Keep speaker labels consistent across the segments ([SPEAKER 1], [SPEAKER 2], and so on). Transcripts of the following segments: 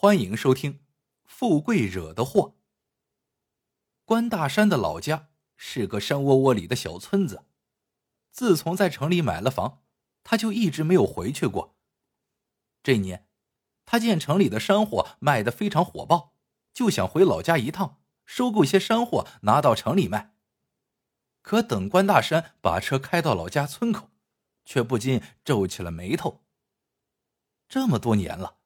[SPEAKER 1] 欢迎收听《富贵惹的祸》。关大山的老家是个山窝窝里的小村子，自从在城里买了房，他就一直没有回去过。这年，他见城里的山货卖的非常火爆，就想回老家一趟，收购些山货拿到城里卖。可等关大山把车开到老家村口，却不禁皱起了眉头。这么多年了，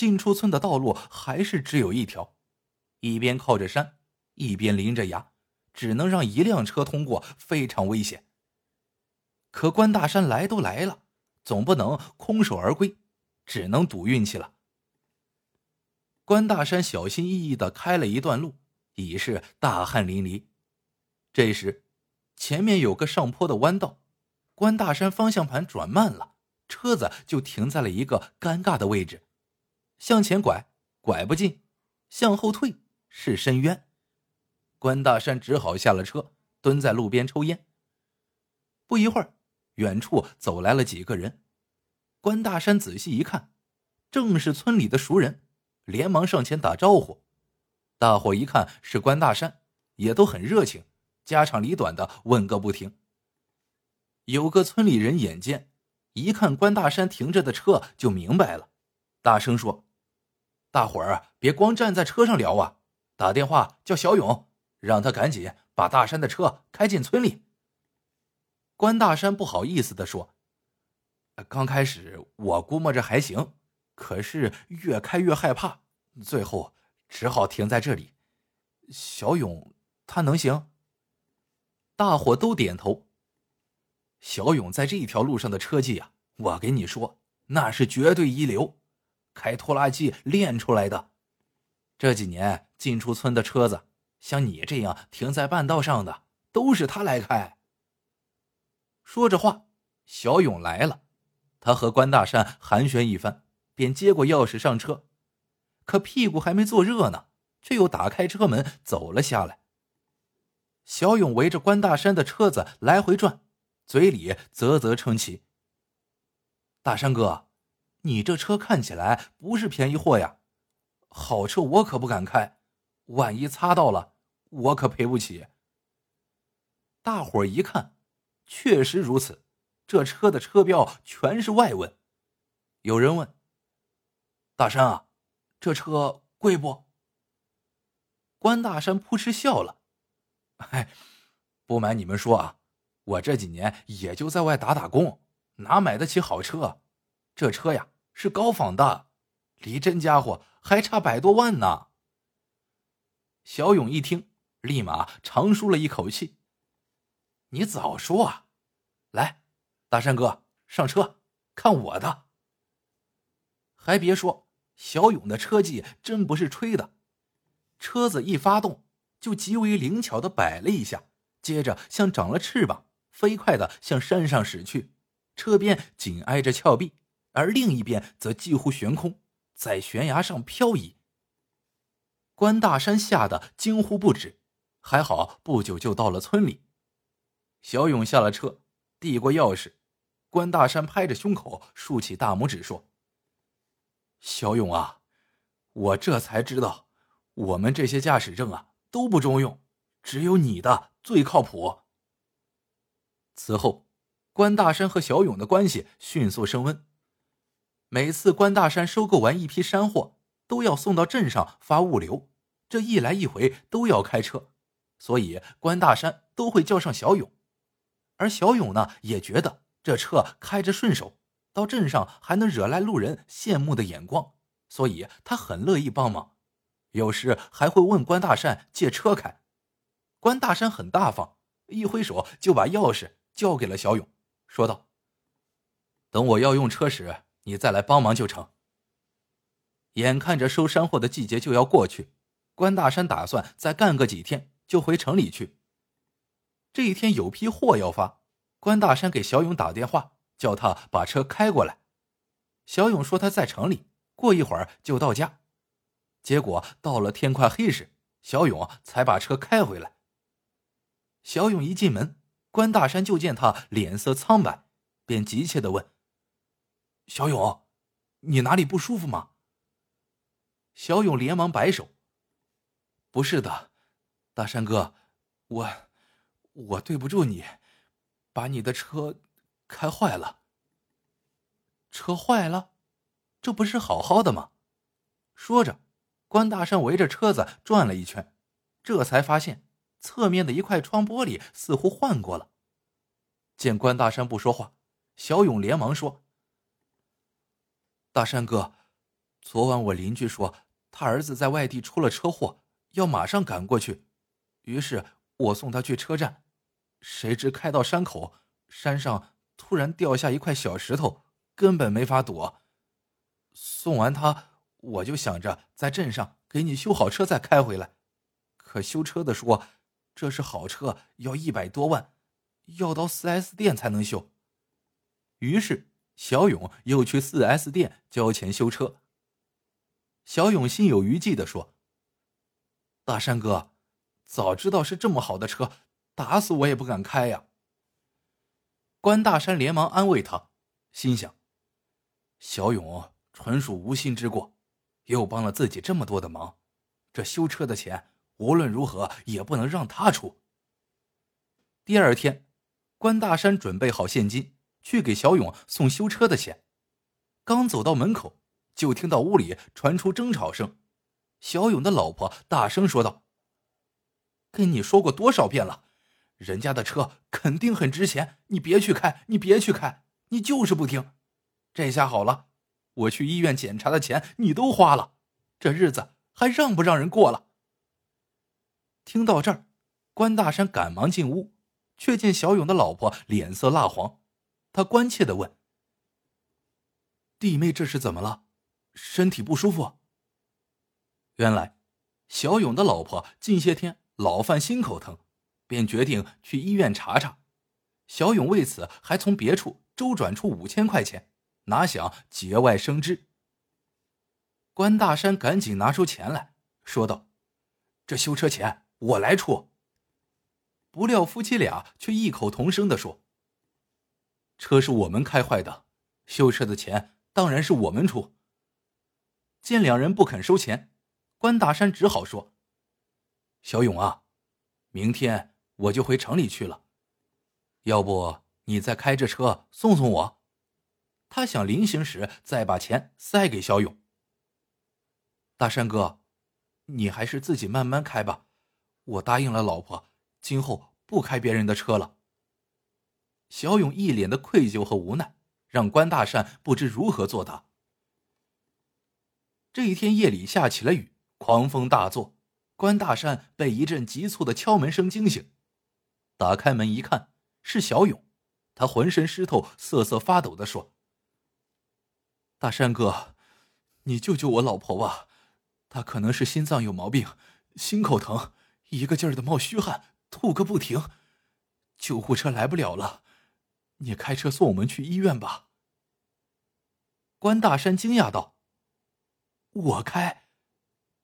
[SPEAKER 1] 进出村的道路还是只有一条，一边靠着山，一边临着崖，只能让一辆车通过，非常危险。可关大山来都来了，总不能空手而归，只能赌运气了。关大山小心翼翼的开了一段路，已是大汗淋漓。这时，前面有个上坡的弯道，关大山方向盘转慢了。车子就停在了一个尴尬的位置，向前拐拐不进，向后退是深渊。关大山只好下了车，蹲在路边抽烟。不一会儿，远处走来了几个人。关大山仔细一看，正是村里的熟人，连忙上前打招呼。大伙一看是关大山，也都很热情，家长里短的问个不停。有个村里人眼尖。一看关大山停着的车，就明白了，大声说：“大伙儿别光站在车上聊啊，打电话叫小勇，让他赶紧把大山的车开进村里。”关大山不好意思的说：“刚开始我估摸着还行，可是越开越害怕，最后只好停在这里。小勇他能行？”大伙都点头。小勇在这一条路上的车技啊，我跟你说，那是绝对一流，开拖拉机练出来的。这几年进出村的车子，像你这样停在半道上的，都是他来开。说着话，小勇来了，他和关大山寒暄一番，便接过钥匙上车，可屁股还没坐热呢，却又打开车门走了下来。小勇围着关大山的车子来回转。嘴里啧啧称奇。大山哥，你这车看起来不是便宜货呀，好车我可不敢开，万一擦到了，我可赔不起。大伙一看，确实如此，这车的车标全是外文。有人问：“大山啊，这车贵不？”关大山扑哧笑了：“嗨，不瞒你们说啊。”我这几年也就在外打打工，哪买得起好车？这车呀是高仿的，离真家伙还差百多万呢。小勇一听，立马长舒了一口气。你早说啊！来，大山哥上车，看我的。还别说，小勇的车技真不是吹的，车子一发动就极为灵巧的摆了一下，接着像长了翅膀。飞快的向山上驶去，车边紧挨着峭壁，而另一边则几乎悬空，在悬崖上漂移。关大山吓得惊呼不止，还好不久就到了村里。小勇下了车，递过钥匙，关大山拍着胸口，竖起大拇指说：“小勇啊，我这才知道，我们这些驾驶证啊都不中用，只有你的最靠谱。”此后，关大山和小勇的关系迅速升温。每次关大山收购完一批山货，都要送到镇上发物流，这一来一回都要开车，所以关大山都会叫上小勇。而小勇呢，也觉得这车开着顺手，到镇上还能惹来路人羡慕的眼光，所以他很乐意帮忙，有时还会问关大山借车开。关大山很大方，一挥手就把钥匙。交给了小勇，说道：“等我要用车时，你再来帮忙就成。”眼看着收山货的季节就要过去，关大山打算再干个几天就回城里去。这一天有批货要发，关大山给小勇打电话，叫他把车开过来。小勇说他在城里，过一会儿就到家。结果到了天快黑时，小勇才把车开回来。小勇一进门。关大山就见他脸色苍白，便急切的问：“小勇，你哪里不舒服吗？”小勇连忙摆手：“不是的，大山哥，我我对不住你，把你的车开坏了。车坏了，这不是好好的吗？”说着，关大山围着车子转了一圈，这才发现侧面的一块窗玻璃似乎换过了。见关大山不说话，小勇连忙说：“大山哥，昨晚我邻居说。”他儿子在外地出了车祸，要马上赶过去，于是我送他去车站。谁知开到山口，山上突然掉下一块小石头，根本没法躲。送完他，我就想着在镇上给你修好车再开回来。可修车的说，这是好车，要一百多万，要到四 S 店才能修。于是小勇又去四 S 店交钱修车。小勇心有余悸的说：“大山哥，早知道是这么好的车，打死我也不敢开呀。”关大山连忙安慰他，心想：“小勇纯属无心之过，又帮了自己这么多的忙，这修车的钱无论如何也不能让他出。”第二天，关大山准备好现金去给小勇送修车的钱，刚走到门口。就听到屋里传出争吵声，小勇的老婆大声说道：“跟你说过多少遍了，人家的车肯定很值钱，你别去开，你别去开，你就是不听。这下好了，我去医院检查的钱你都花了，这日子还让不让人过了？”听到这儿，关大山赶忙进屋，却见小勇的老婆脸色蜡黄，他关切的问：“弟妹这是怎么了？”身体不舒服。原来，小勇的老婆近些天老犯心口疼，便决定去医院查查。小勇为此还从别处周转出五千块钱，哪想节外生枝。关大山赶紧拿出钱来说道：“这修车钱我来出。”不料夫妻俩却异口同声的说：“车是我们开坏的，修车的钱当然是我们出。”见两人不肯收钱，关大山只好说：“小勇啊，明天我就回城里去了，要不你再开着车送送我？”他想临行时再把钱塞给小勇。大山哥，你还是自己慢慢开吧，我答应了老婆，今后不开别人的车了。小勇一脸的愧疚和无奈，让关大山不知如何作答。这一天夜里下起了雨，狂风大作。关大山被一阵急促的敲门声惊醒，打开门一看，是小勇。他浑身湿透，瑟瑟发抖的说：“大山哥，你救救我老婆吧，她可能是心脏有毛病，心口疼，一个劲儿的冒虚汗，吐个不停。救护车来不了了，你开车送我们去医院吧。”关大山惊讶道。我开，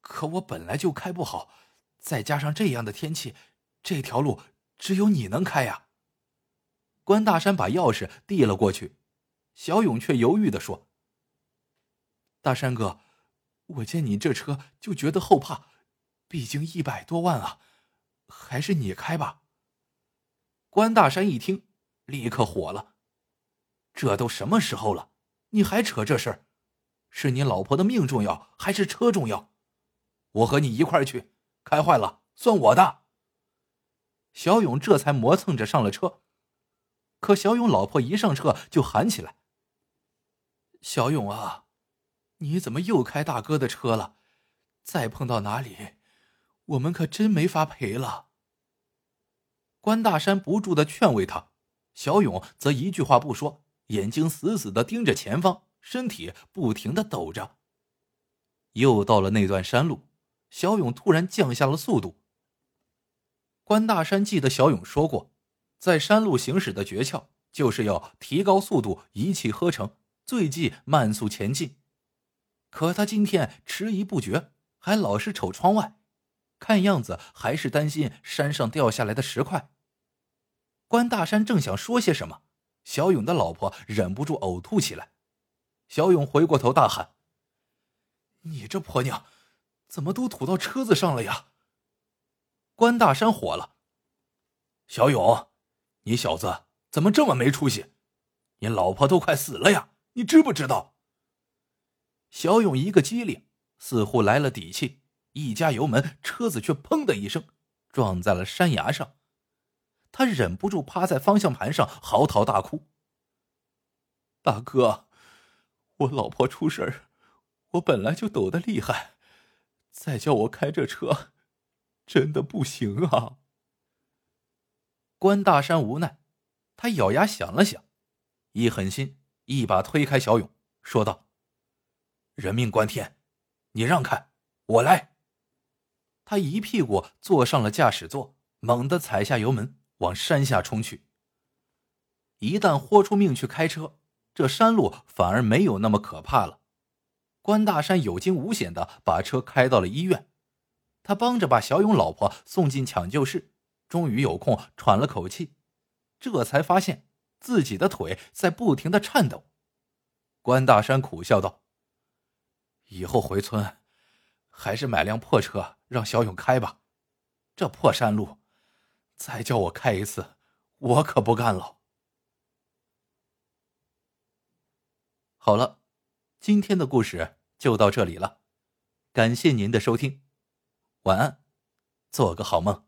[SPEAKER 1] 可我本来就开不好，再加上这样的天气，这条路只有你能开呀。关大山把钥匙递了过去，小勇却犹豫的说：“大山哥，我见你这车就觉得后怕，毕竟一百多万啊，还是你开吧。”关大山一听，立刻火了：“这都什么时候了，你还扯这事儿？”是你老婆的命重要，还是车重要？我和你一块去，开坏了算我的。小勇这才磨蹭着上了车，可小勇老婆一上车就喊起来：“小勇啊，你怎么又开大哥的车了？再碰到哪里，我们可真没法赔了。”关大山不住的劝慰他，小勇则一句话不说，眼睛死死的盯着前方。身体不停的抖着。又到了那段山路，小勇突然降下了速度。关大山记得小勇说过，在山路行驶的诀窍就是要提高速度，一气呵成，最忌慢速前进。可他今天迟疑不决，还老是瞅窗外，看样子还是担心山上掉下来的石块。关大山正想说些什么，小勇的老婆忍不住呕吐起来。小勇回过头大喊：“你这婆娘，怎么都吐到车子上了呀？关大山火了。小勇，你小子怎么这么没出息？你老婆都快死了呀，你知不知道？小勇一个机灵，似乎来了底气，一加油门，车子却砰的一声撞在了山崖上。他忍不住趴在方向盘上嚎啕大哭：“大哥，我老婆出事儿，我本来就抖得厉害，再叫我开这车，真的不行啊！”关大山无奈，他咬牙想了想，一狠心，一把推开小勇，说道：“人命关天，你让开，我来。”他一屁股坐上了驾驶座，猛地踩下油门，往山下冲去。一旦豁出命去开车，这山路反而没有那么可怕了。关大山有惊无险的把车开到了医院，他帮着把小勇老婆送进抢救室。终于有空喘了口气，这才发现自己的腿在不停的颤抖。关大山苦笑道：“以后回村，还是买辆破车让小勇开吧。这破山路，再叫我开一次，我可不干了。”好了，今天的故事就到这里了，感谢您的收听，晚安，做个好梦。